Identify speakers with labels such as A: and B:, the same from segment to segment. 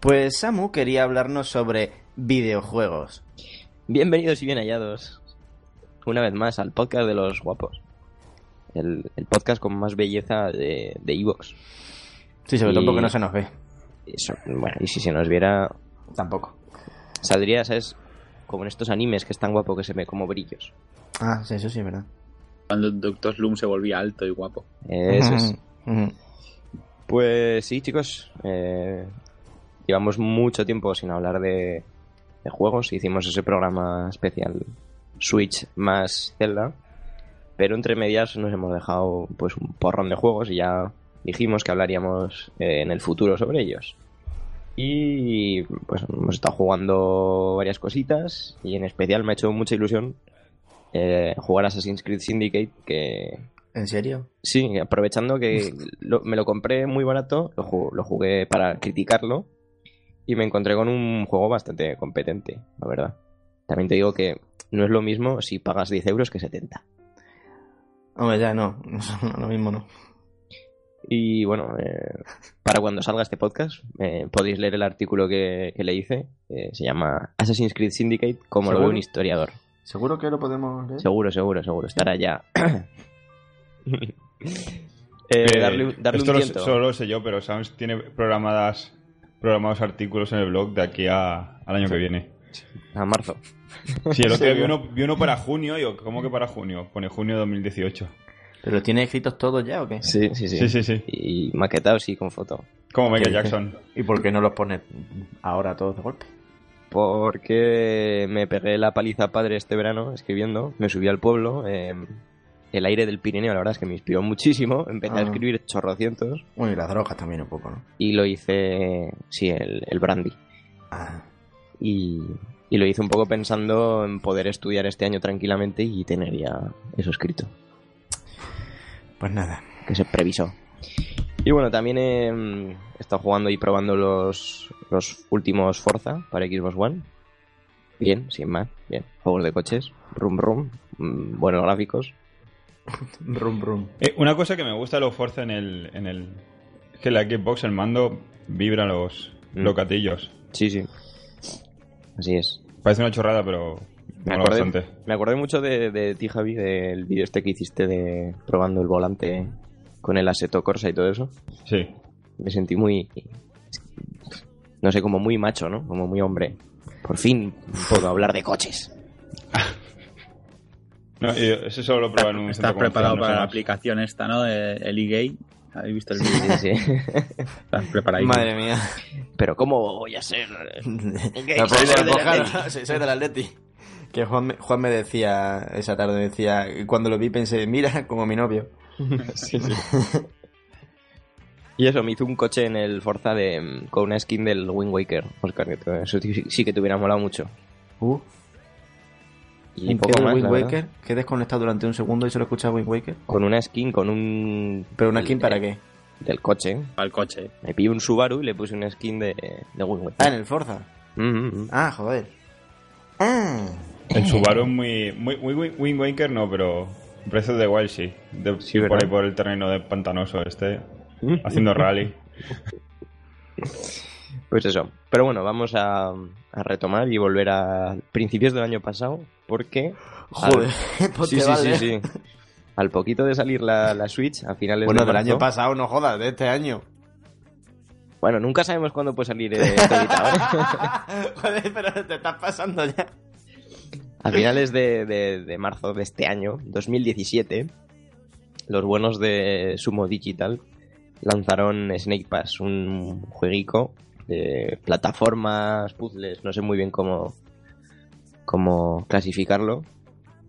A: Pues Samu quería hablarnos sobre videojuegos.
B: Bienvenidos y bien hallados una vez más al podcast de los guapos. El, el podcast con más belleza de de Evox.
A: Sí, sobre todo porque no se nos ve.
B: Eso, bueno, y si se nos viera,
A: Tampoco.
B: saldría, ¿sabes? Como en estos animes que es tan guapo que se ve como brillos.
A: Ah, sí, eso sí es verdad.
C: Cuando el Doctor Slum se volvía alto y guapo.
B: Eso es. Pues sí, chicos. eh, llevamos mucho tiempo sin hablar de, de juegos. Hicimos ese programa especial Switch más Zelda. Pero entre medias nos hemos dejado pues un porrón de juegos y ya dijimos que hablaríamos eh, en el futuro sobre ellos. Y pues hemos estado jugando varias cositas y en especial me ha hecho mucha ilusión eh, jugar Assassin's Creed Syndicate que,
A: ¿En serio?
B: Sí, aprovechando que lo- me lo compré muy barato, lo jugué para criticarlo y me encontré con un juego bastante competente, la verdad. También te digo que no es lo mismo si pagas 10 euros que 70.
A: Hombre, ya no. Lo mismo no.
B: Y bueno, eh, para cuando salga este podcast eh, podéis leer el artículo que, que le hice. eh, se llama Assassin's Creed Syndicate, como lo ve
A: ¿Seguro?
B: un historiador.
A: ¿Seguro que lo podemos leer?
B: Seguro, seguro, seguro. Estará ya. Eh,
D: Eh,
B: darle un, darle
D: esto
B: un
D: lo-
B: tiento.
D: solo lo sé yo, pero Sams tiene programadas programados artículos en el blog de aquí a- al año que viene.
B: A marzo.
D: Sí, el otro día
A: Sí,
D: vi uno, vi uno para junio y yo, ¿cómo que para junio? Pone junio de 2018.
A: ¿Pero los tienes escritos todos ya o qué?
B: Sí, sí, sí.
D: Sí, sí, sí.
B: Y maquetados y con foto.
D: Como Michael. Jackson.
A: ¿Y por qué no los pones ahora todos de golpe?
B: Porque me pegué la paliza padre este verano escribiendo. Me subí al pueblo. eh, el aire del Pirineo, la verdad es que me inspiró muchísimo. Empecé a
A: Ah.
B: escribir chorrocientos.
A: Bueno, y las drogas también un poco, ¿no?
B: Y lo hice, sí, el, el brandy.
A: Ah,
B: Y, y lo hice un poco pensando en poder estudiar este año tranquilamente y tener ya eso escrito.
A: pues nada.
B: que se previsó. Y bueno, también he mm, estado jugando y probando los, los últimos Forza para Xbox One. Bien, sin más, bien. Juegos de coches, rum rum, mm, buenos gráficos.
A: Rum, rum.
D: Eh, una cosa que me gusta de los Forza en el, en el... Es que la Xbox, el mando, vibra los,
B: Mm.
D: los gatillos.
B: Sí, sí. Así es.
D: Parece una chorrada, pero
B: Me acordé,
D: bastante.
B: me acordé mucho de, de ti, Javi, del vídeo este que hiciste de probando el volante con el Assetto Corsa y todo eso.
D: Sí.
B: Me sentí muy... No sé, como muy macho, ¿no? Como muy hombre. Por fin puedo hablar de coches.
D: No, eso solo lo probé en un
C: Estás preparado
D: no
C: para la aplicación esta, ¿no? De- El e-gay. ¿Habéis visto el vídeo?
B: Sí, sí.
C: Estás preparado.
A: Madre mía.
B: Pero ¿cómo voy a ser?
A: No,
B: soy del Atleti.
A: soy, soy del Atleti. Que Juan me, Juan me decía esa tarde, me decía, cuando lo vi pensé, mira, como mi novio.
B: Sí, sí. Y eso, me hizo un coche en el Forza de, mm, con una skin del Wind Waker, Oscar, eso sí, sí que te hubiera molado mucho.
A: Uh,
B: Y
A: ¿Un
B: poco más,
A: Wind. Waker? ¿Qué desconectado durante un segundo y solo escuchaba Wind Waker?
B: Con una skin, con un...
A: ¿Pero una
B: el-
A: skin para qué?
B: Del coche.
C: Para el coche.
B: Me pillé un Subaru y le puse una skin de, de Wind Waker.
A: Ah, en el Forza.
B: Mm, mm, mm.
A: Ah, joder. Ah.
D: El Subaru es muy, muy, muy, muy- Wind Waker no, pero Breath of the Wild sí. De-
B: Sí,
D: por
B: ¿verdad?
D: ahí por el terreno de pantanoso este,
B: Mm.
D: haciendo rally.
B: Pues eso. Pero bueno, vamos a, a retomar y volver a principios del año pasado, porque...
A: Joder,
B: al-
A: pues
B: sí, sí,
A: vale.
B: sí, sí. Al poquito de salir la, la Switch, a finales
A: Bueno,
B: de
A: del año pasado, no jodas, de este año.
B: Bueno, nunca sabemos cuándo puede salir eh, ¿eh?
A: joder, pero te estás pasando ya.
B: A finales de, de- de marzo de este año, 2017, los buenos de Sumo Digital lanzaron Snake Pass, un jueguico plataformas, puzzles, no sé muy bien cómo, cómo clasificarlo,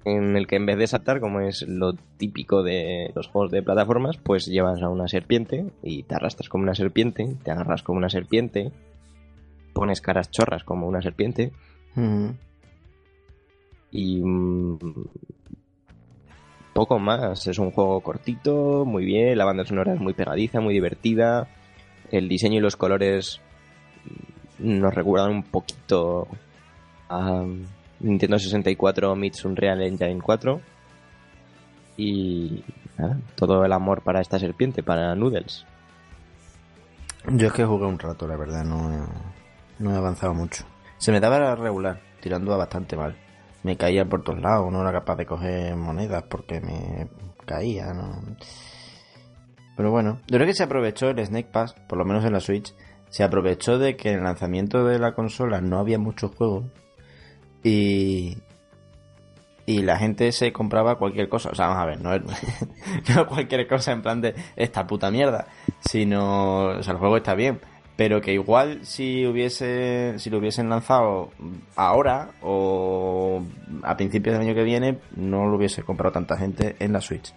B: en el que en vez de saltar, como es lo típico de los juegos de plataformas, pues llevas a una serpiente y te arrastras como una serpiente, te agarras como una serpiente, pones caras chorras como una serpiente, y mm, poco más. Es un juego cortito, muy bien. La banda sonora es muy pegadiza, muy divertida. El diseño y los colores mm, nos recuerdan un poquito a Nintendo 64 meets Unreal Engine 4. Y nada, todo el amor para esta serpiente, para Noodles.
A: Yo es que jugué un rato, la verdad, no. No he avanzado mucho. Se me daba regular, tirando bastante mal. Me caía por todos lados, no era capaz de coger monedas porque me caía, ¿no? Pero bueno, yo creo que se aprovechó el Snake Pass, por lo menos en la Switch, se aprovechó de que en el lanzamiento de la consola no había muchos juegos y y la gente se compraba cualquier cosa, o sea, vamos a ver, no, no cualquier cosa en plan de esta puta mierda, sino, o sea, el juego está bien, pero que igual si hubiese si lo hubiesen lanzado ahora o a principios del año que viene no lo hubiese comprado tanta gente en la Switch.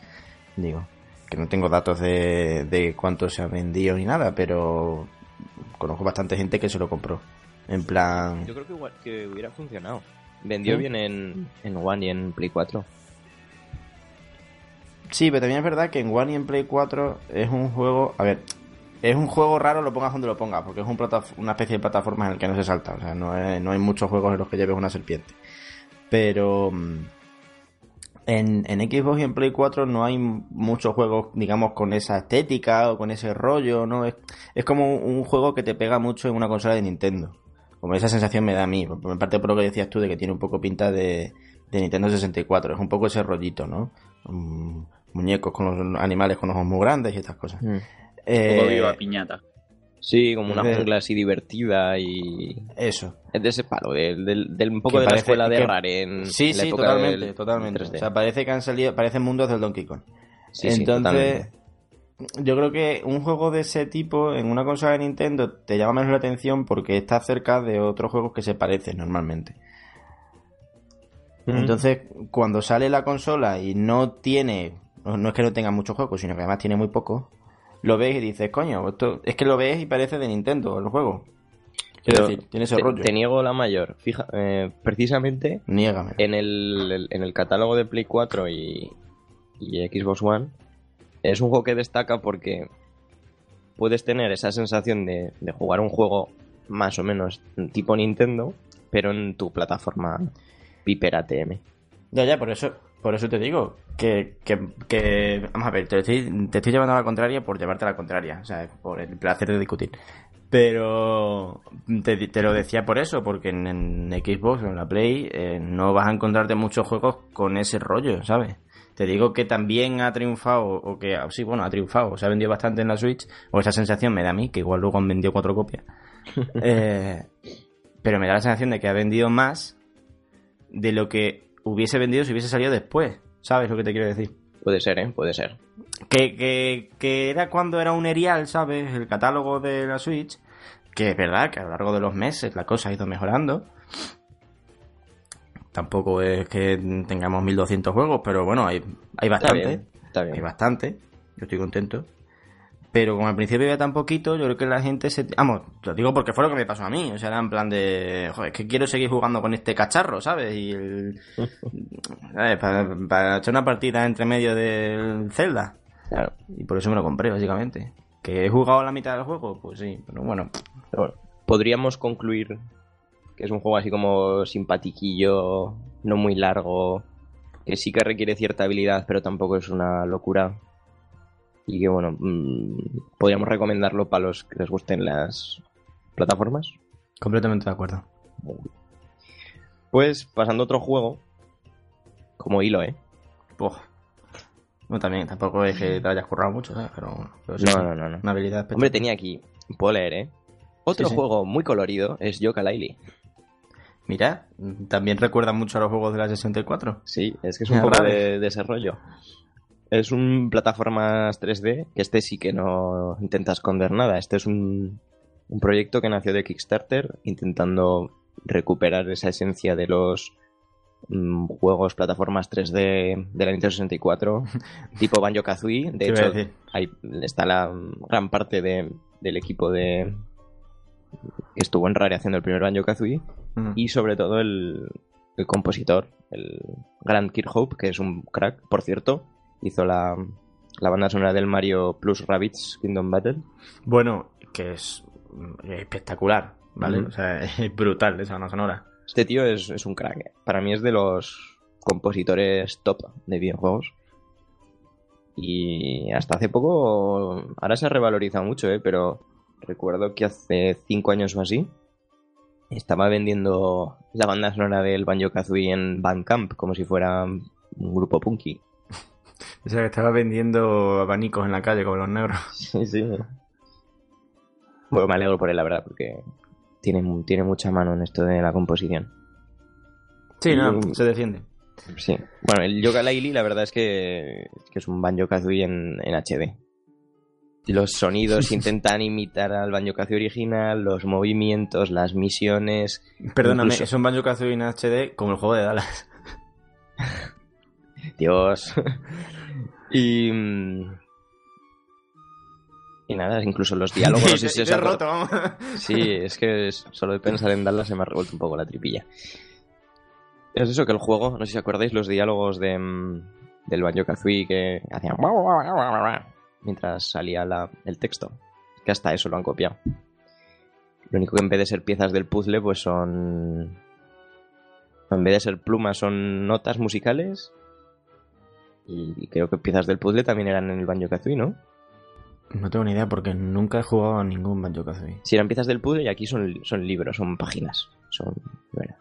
A: Digo, que no tengo datos de, de cuánto se ha vendido ni nada, pero conozco bastante gente que se lo compró. En plan,
B: Yo creo que igual que hubiera funcionado. Vendió
A: ¿Sí?
B: bien en, en One y en Play 4.
A: Sí, pero también es verdad que en One y en Play 4 es un juego. A ver, es un juego raro, lo pongas donde lo pongas, porque es un una especie de plataforma en el que no se salta. O sea, no, es- no hay muchos juegos en los que lleves una serpiente. Pero. mm, En, en Xbox y en Play 4 no hay muchos juegos, digamos, con esa estética o con ese rollo, ¿no? Es, es como un juego que te pega mucho en una consola de Nintendo. Como esa sensación me da a mí, por parte por lo que decías tú de que tiene un poco pinta de, de Nintendo 64. Es un poco ese rollito, ¿no? Mm, muñecos con los animales con ojos muy grandes y estas cosas.
C: Un
A: Eh,
C: poco viva piñata.
B: Sí, como una
A: de-
B: jungla así divertida y...
A: Eso.
B: Es de ese palo, del, del, del- un poco
A: Que
B: de la escuela de
A: que-
B: Rare en
A: Sí, sí, totalmente,
B: del
A: totalmente.
B: 3D.
A: O sea, parece que han salido, parecen mundos del Donkey Kong.
B: Sí, sí,
A: Entonces,
B: totalmente.
A: yo creo que un juego de ese tipo en una consola de Nintendo te llama menos la atención porque está cerca de otros juegos que se parecen normalmente.
B: Mm.
A: Entonces, cuando sale la consola y no tiene, no no es que no tenga muchos juegos, sino que además tiene muy pocos, lo ves y dices, coño, esto es que lo ves y parece de Nintendo el juego. Quiero decir, tiene ese
B: te,
A: rollo.
B: te niego la mayor. Fija, eh, precisamente
A: Niégame.
B: en el, en el catálogo de Play 4 y, y Xbox One es un juego que destaca porque puedes tener esa sensación de, de jugar un juego más o menos tipo Nintendo, pero en tu plataforma Piper ATM.
A: Ya, ya, por eso, por eso te digo que, que, que- vamos a ver, te estoy, te estoy llevando a la contraria por llevarte a la contraria, o sea, por el placer de discutir. Pero te, te lo decía por eso, porque en, en Xbox o en la Play eh, no vas a encontrarte muchos juegos con ese rollo, ¿sabes? Te digo que también ha triunfado, o que, sí, bueno, ha triunfado, se ha vendido bastante en la Switch, o esa sensación me da a mí, que igual luego han vendido cuatro copias. Eh, pero me da la sensación de que ha vendido más de lo que hubiese vendido si hubiese salido después. ¿Sabes lo que te quiero decir?
B: Puede ser, ¿eh? Puede ser.
A: Que, que, que era cuando era un erial, ¿sabes? El catálogo de la Switch. Que es verdad que a lo largo de los meses la cosa ha ido mejorando. Tampoco es que tengamos 1200 juegos, pero bueno, hay, hay
B: Está
A: bastante.
B: bien. Está
A: Hay
B: bien.
A: bastante. Yo estoy contento. Pero como al principio había tan poquito, yo creo que la gente se... Vamos, lo digo porque fue lo que me pasó a mí. O sea, era en plan de... Joder, es que quiero seguir jugando con este cacharro, ¿sabes? Y el... ¿sabes? Para, para echar una partida entre medio del Zelda.
B: Claro.
A: Y por eso me lo compré, básicamente. ¿Que he jugado la mitad del juego? Pues sí, pero bueno.
B: Pero bueno, podríamos concluir que es un juego así como simpatiquillo, no muy largo, que sí que requiere cierta habilidad, pero tampoco es una locura. Y que bueno, mm, podríamos recomendarlo para los que les gusten las plataformas.
A: Completamente de acuerdo.
B: Pues pasando a otro juego, como hilo, ¿eh?
A: No, también, tampoco es que te hayas currado mucho, ¿sabes? Pero, pero sí,
B: No, no, no, no.
A: Una habilidad
B: Hombre, tenía aquí, puedo leer, ¿eh? Otro
A: Sí, sí.
B: juego muy colorido es Yooka-Laylee.
A: Mira, también recuerda mucho a los juegos de la 64.
B: Sí, es que es un
A: raro.
B: de desarrollo. Es un plataformas 3D, que este sí que no intenta esconder nada. Este es un, un proyecto que nació de Kickstarter, intentando recuperar esa esencia de los mm, juegos plataformas 3D de la Nintendo 64, tipo Banjo-Kazooie. De
A: ¿Qué iba a
B: hecho, ahí está la gran parte de- del equipo de que estuvo en Rare haciendo el primer Banjo-Kazooie
A: Mm.
B: y sobre todo el, el compositor, el Grant Kirkhope, que es un crack, por cierto, hizo la, la banda sonora del Mario Plus Rabbids Kingdom Battle.
A: Bueno, que es mm, espectacular, ¿vale? O sea, es brutal esa banda sonora.
B: Este tío es, es un crack. eh. Para mí es de los compositores top de videojuegos. Y hasta hace poco, ahora se ha revalorizado mucho, ¿eh? pero recuerdo que hace cinco años o así estaba vendiendo la banda sonora del Banjo Kazooie en Bandcamp como si fuera un grupo punky.
A: O sea, que estaba vendiendo abanicos en la calle como los negros.
B: Sí, sí. Bueno, me alegro por él, la verdad, porque tiene, tiene mucha mano en esto de la composición.
A: Sí, no,
B: Mm.
A: se defiende.
B: Sí. Bueno, el Yoga Laili, la verdad es que, que es un Banjo Kazooie en, en HD. Los sonidos intentan imitar al Banjo Kazooie original, los movimientos, las misiones.
A: Perdóname,
B: Incluso-
A: es un Banjo Kazooie en HD como el juego de Dallas.
B: Dios. Y. mm, Y nada, incluso los diálogos. no sé si os
A: roto, vamos.
B: Sí, es que solo de pensar en Dallas se me ha revuelto un poco la tripilla. Es eso que el juego, no sé si acordáis los diálogos de, mm, del Banjo Kazooie que hacían mientras salía la- el texto. Que hasta eso lo han copiado. Lo único que en vez de ser piezas del puzzle, pues son. En vez de ser plumas, son notas musicales. Y creo que piezas del puzzle también eran en el Banjo Kazooie, ¿no?
A: No tengo ni idea porque nunca he jugado a ningún Banjo Kazooie.
B: Si eran piezas del puzzle y aquí son, son libros, son páginas. Son. bueno.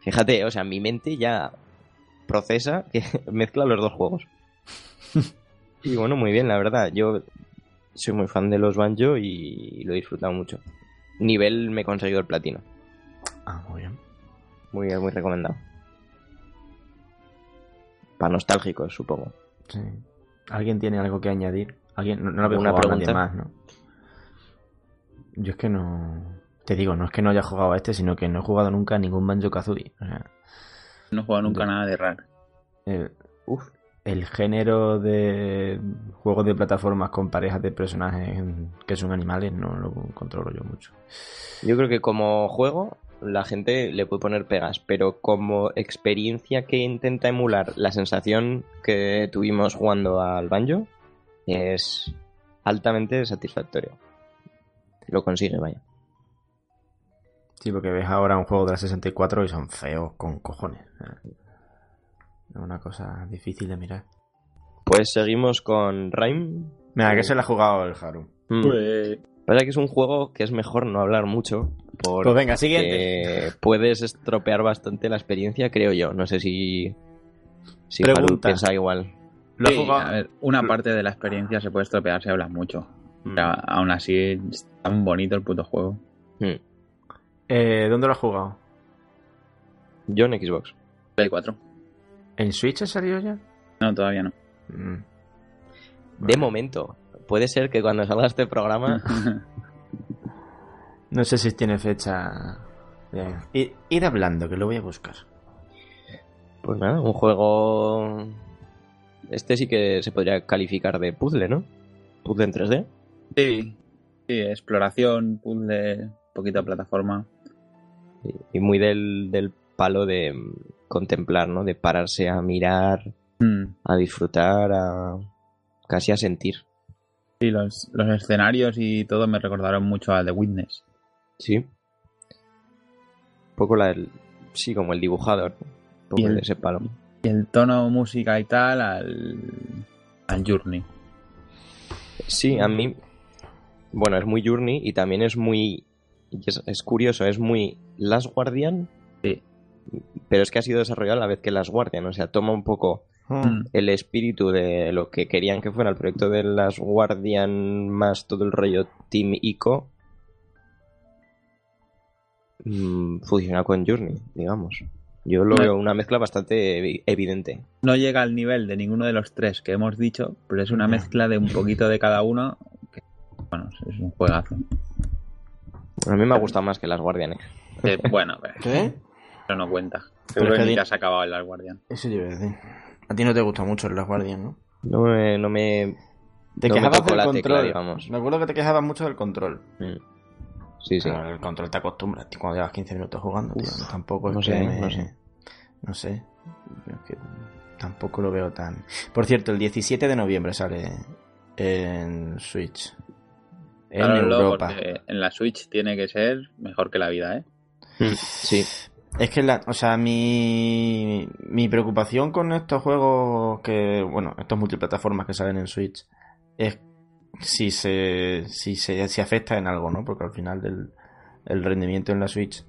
B: Fíjate, o sea, mi mente ya procesa que mezcla los dos juegos. Y bueno, muy bien, la verdad. Yo soy muy fan de los banjo y lo he disfrutado mucho. Nivel me he conseguido el platino.
A: Ah, muy bien.
B: Muy, muy recomendado. Para nostálgicos, supongo.
A: Sí. ¿Alguien tiene algo que añadir? ¿Alguien? No, no lo veo
B: ¿Alguna
A: jugado a nadie
B: pregunta?
A: más, ¿no? Yo es que no... Te digo, no es que no haya jugado a este, sino que no he jugado nunca a ningún Banjo Kazooie. O sea,
C: No he jugado nunca nada de raro.
A: el,
B: Uf.
A: el género de juegos de plataformas con parejas de personajes que son animales no lo controlo yo mucho.
B: Yo creo que como juego la gente le puede poner pegas, pero como experiencia que intenta emular la sensación que tuvimos jugando al banjo es altamente satisfactorio. Lo consigue, vaya.
A: Sí, porque ves ahora un juego de la 64 y son feos con cojones. Es una cosa difícil de mirar.
B: Pues seguimos con Rhyme.
A: Mira, que se la ha jugado el Haru.
B: Mm.
C: Pues,
B: Pasa que es un juego que es mejor no hablar mucho. Porque
A: Pues venga, siguiente.
B: puedes estropear bastante la experiencia, creo yo. No sé si. Si
A: Pregunta.
B: piensa igual.
A: Lo
C: sí, a ver, una parte de la experiencia se puede estropear si hablas mucho.
B: Mm.
C: Pero aún así, es tan bonito el puto juego.
B: Mm.
A: Eh, ¿Dónde lo has jugado?
B: Yo en Xbox.
C: Play 4.
A: ¿En Switch ha salido ya?
C: No, todavía no.
A: Mm.
B: De momento. Puede ser que cuando salga este programa.
A: No sé si tiene fecha. Bien. I- Id hablando, que lo voy a buscar.
B: Pues nada, un juego. Este sí que se podría calificar de puzzle, ¿no? Puzzle en 3D.
C: sí, sí, exploración, puzzle, poquita plataforma.
B: Y- Y muy del, del palo de mm, contemplar, ¿no? De pararse a mirar,
C: Mm,
B: a disfrutar, a. casi a sentir.
C: Sí, los, los escenarios y todo me recordaron mucho a The Witness.
B: Sí. Un poco la del. Sí, como el dibujador. ¿no? Un poco
C: el-
B: de ese palo.
C: Y el tono música y tal al, al Journey.
B: Sí, a mí. Bueno, es muy Journey y también es muy. Es, es curioso, es muy Last Guardian.
C: Sí.
B: Pero es que ha sido desarrollado a la vez que Last Guardian. O sea, toma un poco
C: Mm,
B: el espíritu de lo que querían que fuera el proyecto de Last Guardian más todo el rollo Team Ico. Mm, fusionado con Journey, digamos. Yo lo
C: No.
B: veo una mezcla bastante evi- evidente.
C: No llega al nivel de ninguno de los tres que hemos dicho, pero es una mezcla de un poquito de cada uno. que, bueno, es un juegazo.
B: A mí me ha gustado más que Last Guardian. ¿eh?
C: Eh, bueno, pero,
A: ¿Qué?
C: pero no cuenta.
A: Pero es que
C: ni te has acabado el Last Guardian.
A: Eso yo iba a decir. A ti no te gusta mucho el Last Guardian, ¿no?
B: No me, no me
A: Te
B: No me
A: quejabas
B: tocó
A: del
B: la
A: control.
B: tecla, digamos.
A: Me acuerdo que te quejabas mucho del control.
B: Mm. Sí, sí.
A: Pero el control te acostumbras, tío, cuando llevas 15 minutos jugando, tío.
B: Uf,
A: tampoco es
B: no
A: que
B: sé,
A: me-
B: no sé.
A: No sé. Es que tampoco lo veo tan... Por cierto, el 17 de noviembre sale en Switch. En Europa.
C: en la Switch tiene que ser mejor que la vida, ¿eh?
B: Mm, Sí.
A: Es que, la, o sea, mi, mi preocupación con estos juegos que, bueno, estos multiplataformas que salen en Switch, es si se, si se si afecta en algo, ¿no? Porque al final del, el rendimiento en la Switch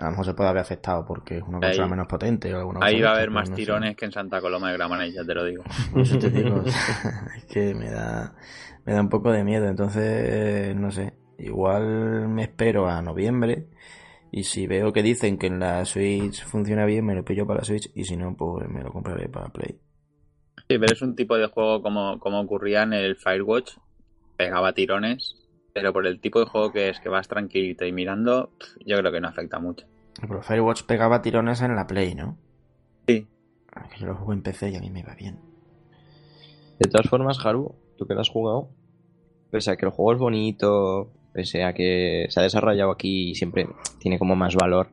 A: a lo mejor se puede haber afectado porque es una
E: Ahí-
A: consola menos potente o alguna cosa
E: Ahí va a haber
A: pues
E: más
A: no sé.
E: tirones que en Santa Coloma de Gramenet, ya te lo digo.
A: Eso te digo, es que me da, me da un poco de miedo. Entonces, no sé, igual me espero a noviembre y si veo que dicen que en la Switch funciona bien, me lo pillo para la Switch y si no, pues me lo compraré para Play.
E: Sí, pero es un tipo de juego como, como ocurría en el Firewatch. Pegaba tirones, pero por el tipo de juego que es, que vas tranquilito y mirando, yo creo que no afecta mucho.
A: Pero Firewatch pegaba tirones en la Play, ¿no?
E: Sí.
A: Ah, Que yo lo juego en PC y a mí me va bien.
B: De todas formas, Haru, tú que lo has jugado, pese a que el juego es bonito, pese a que se ha desarrollado aquí y siempre tiene como más valor,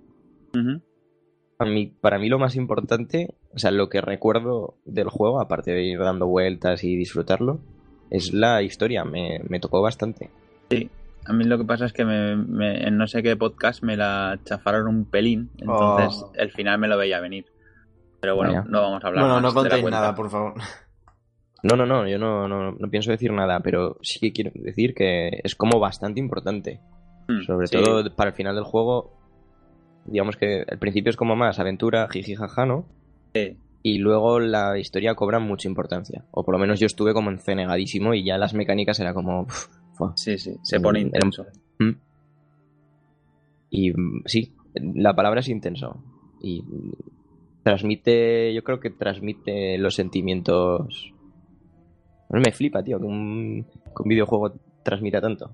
B: a mí, para mí lo más importante, o sea, lo que recuerdo del juego, aparte de ir dando vueltas y disfrutarlo, es la historia. Me, me tocó bastante.
E: A mí lo que pasa es que me, me- en no sé qué podcast me la chafaron un pelín, entonces
A: Oh.
E: el final me lo veía venir. Pero bueno,
B: Vaya.
E: no vamos a hablar
A: Bueno,
E: más
A: no contéis nada, por favor.
B: No, no, no, yo no, no, no pienso decir nada, pero sí que quiero decir que es como bastante importante.
E: Mm,
B: Sobre
E: sí.
B: todo para el final del juego, digamos que al principio es como más aventura, jiji jaja, ¿no?
E: Sí.
B: Y luego la historia cobra mucha importancia. O por lo menos yo estuve como encenegadísimo y ya las mecánicas era como... uf.
E: Sí, sí, se pone
B: Mm,
E: intenso.
B: Mm. Y mm, sí, la palabra es intenso. Y transmite, yo creo que transmite los sentimientos... No me flipa, tío, que un, que un videojuego transmita tanto.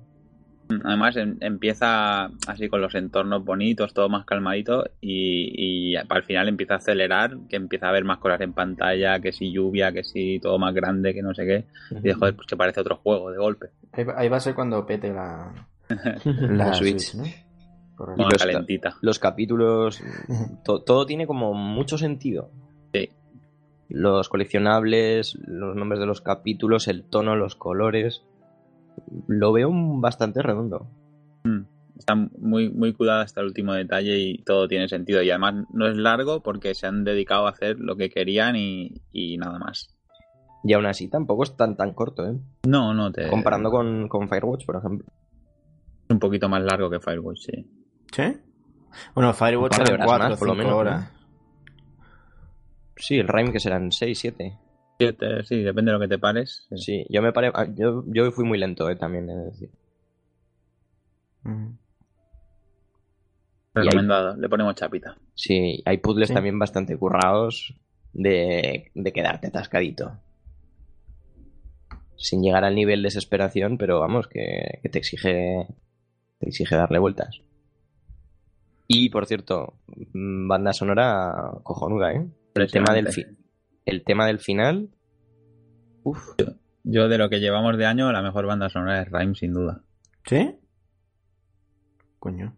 E: Además, em- empieza así con los entornos bonitos, todo más calmadito, y, y al final empieza a acelerar, que empieza a haber más cosas en pantalla, que si lluvia, que si todo más grande, que no sé qué. Y de joder, pues que parece otro juego de golpe.
A: Ahí va, ahí va a ser cuando pete la,
B: La
A: la
B: Switch.
A: Switch, ¿no? Correcto.
B: Y
E: Más
B: los-
E: calentita.
B: los capítulos, to- todo tiene como mucho sentido.
E: Sí.
B: Los coleccionables, los nombres de los capítulos, el tono, los colores. Lo veo un- bastante redondo.
E: Está muy, muy cuidado hasta el último detalle y todo tiene sentido. Y además no es largo porque se han dedicado a hacer lo que querían y, y nada más.
B: Y aún así tampoco es tan tan corto, ¿eh?
E: No, no, te...
B: Comparando con, con Firewatch, por ejemplo.
E: Es un poquito más largo que Firewatch, sí.
A: ¿Sí? Bueno, Firewatch eran
B: horas
A: 4
B: más, por lo
A: 5
B: menos,
A: horas.
B: Sí, el Rhyme que serán 6, 7.
E: Sí, depende de lo que te pares. sí.
B: Sí, yo me pare... ah, yo, yo fui muy lento, ¿eh? También, es decir.
A: Mm.
B: Hay-
E: Recomendado, le ponemos chapita.
B: Sí, hay puzzles
A: Sí.
B: también bastante currados de, de quedarte atascadito. Sin llegar al nivel de desesperación, pero vamos, que, que te exige te exige darle vueltas. Y por cierto, mm, banda sonora cojonuda, ¿eh? El tema del fi- el tema del final. Uf,
E: Yo de lo que llevamos de año, la mejor banda sonora es Rhyme, sin duda.
A: ¿Sí? Coño.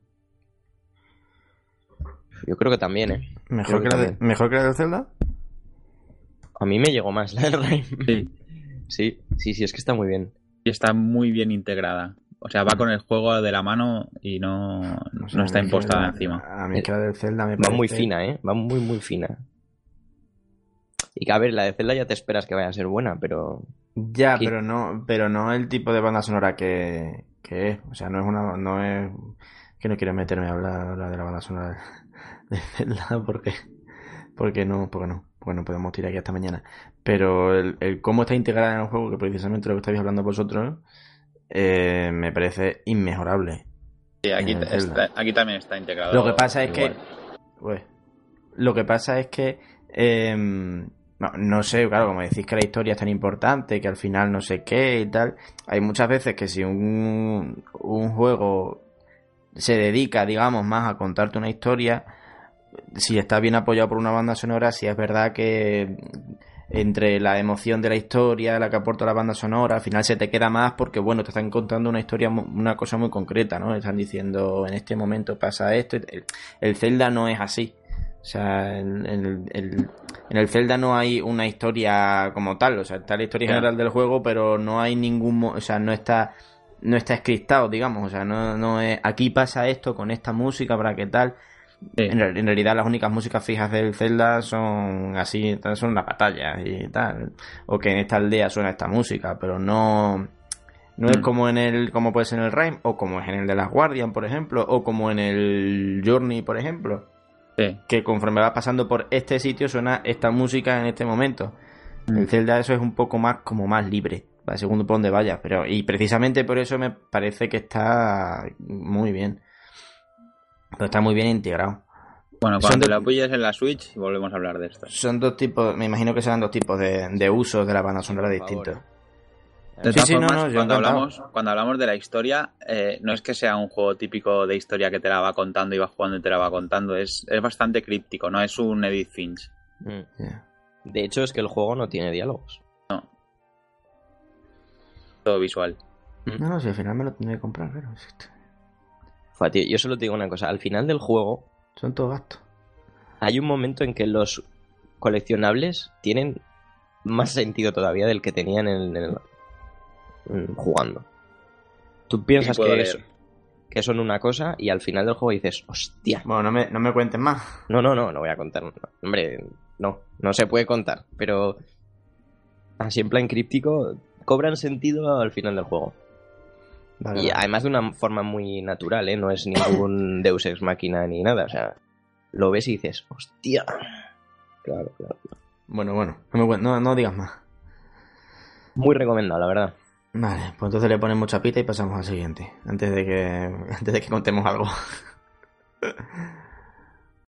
B: yo creo que también, ¿eh?
A: ¿Mejor que,
B: que
A: la de. ¿Mejor que la de Zelda?
B: A mí me llegó más la del Rhyme.
E: Sí.
B: Sí, sí, sí, es que está muy bien.
E: Y está muy bien integrada. O sea, va con el juego de la mano y no, no,
A: sé,
E: está impostada encima.
A: A mí que la de Zelda me
B: Va
A: parece...
B: muy fina, ¿eh? Va muy, muy fina. Y que, a ver, la de Zelda ya te esperas que vaya a ser buena, pero...
A: Ya, pero no, pero no el tipo de banda sonora que, que es. O sea, no es una, no es, que no quiero meterme a hablar ahora de la banda sonora de Zelda porque, porque no, porque no, porque no podemos tirar aquí hasta mañana. Pero el, el cómo está integrada en el juego, que precisamente lo que estáis hablando vosotros, eh, me parece inmejorable.
E: Sí, aquí, está- también está integrado.
A: Lo que pasa es
E: igual.
A: que. Lo que pasa es que. em, no, no sé, claro, como decís que la historia es tan importante, que al final no sé qué y tal. Hay muchas veces que si un, un juego se dedica, digamos, más a contarte una historia, si está bien apoyado por una banda sonora, si es verdad que entre la emoción de la historia, la que aporta la banda sonora, al final se te queda más porque, bueno, te están contando una historia, una cosa muy concreta, ¿no? Están diciendo, en este momento pasa esto. El Zelda no es así. O sea, en, en el, en el Zelda no hay una historia como tal. O sea, está la historia general del juego, pero no hay ningún... O sea, no está no está escriptado, digamos. O sea, no, no es... Aquí pasa esto con esta música para que tal...
E: Sí.
A: En, real- en realidad las únicas músicas fijas del Zelda son así, son las batallas y tal. O que en esta aldea suena esta música, pero no... No es
E: Mm.
A: como en el, como puede ser en el Rime, o como es en el de las Guardian, por ejemplo, o como en el Journey, por ejemplo,
E: Sí.
A: que conforme vas pasando por este sitio suena esta música en este momento.
E: Mm.
A: El Zelda eso es un poco más como más libre, según por donde vayas, pero y precisamente por eso me parece que está muy bien. Pero está muy bien integrado.
E: Bueno, cuando te la pilles en la Switch volvemos a hablar de esto.
A: Son dos tipos, me imagino que serán dos tipos de, de usos de la banda sonora distintos.
E: De
A: Sí,
E: todas
A: sí, no,
E: formas,
A: no, yo
E: cuando, hablamos, cuando hablamos de la historia, eh, no es que sea un juego típico de historia que te la va contando y vas jugando y te la va contando. Es, es bastante críptico, no es un Edith Finch.
B: Mm. De hecho, es que el juego no tiene diálogos.
E: Todo visual.
A: No, no, si al final me lo tendré que comprar, pero
B: tío, yo solo te digo una cosa. Al final del juego
A: son todos gastos.
B: hay un momento en que los coleccionables tienen más sentido todavía del que tenían en el, en- jugando. Tú piensas que, es- que son una cosa y al final del juego dices, hostia.
A: Bueno, no me, no me cuentes más.
B: No, no, no, no voy a contar. no. Hombre, no, no se puede contar. Pero así en plan críptico cobran sentido al final del juego.
A: Vale,
B: Y
A: vale.
B: además de una forma muy natural, ¿eh? No es ningún Deus Ex Máquina ni nada. O sea, lo ves y dices, hostia. Claro, claro.
A: Bueno, bueno, no, no digas más.
B: Muy recomendado, la verdad.
A: Vale, pues entonces le ponemos chapita y pasamos al siguiente. Antes de que, antes de que contemos algo.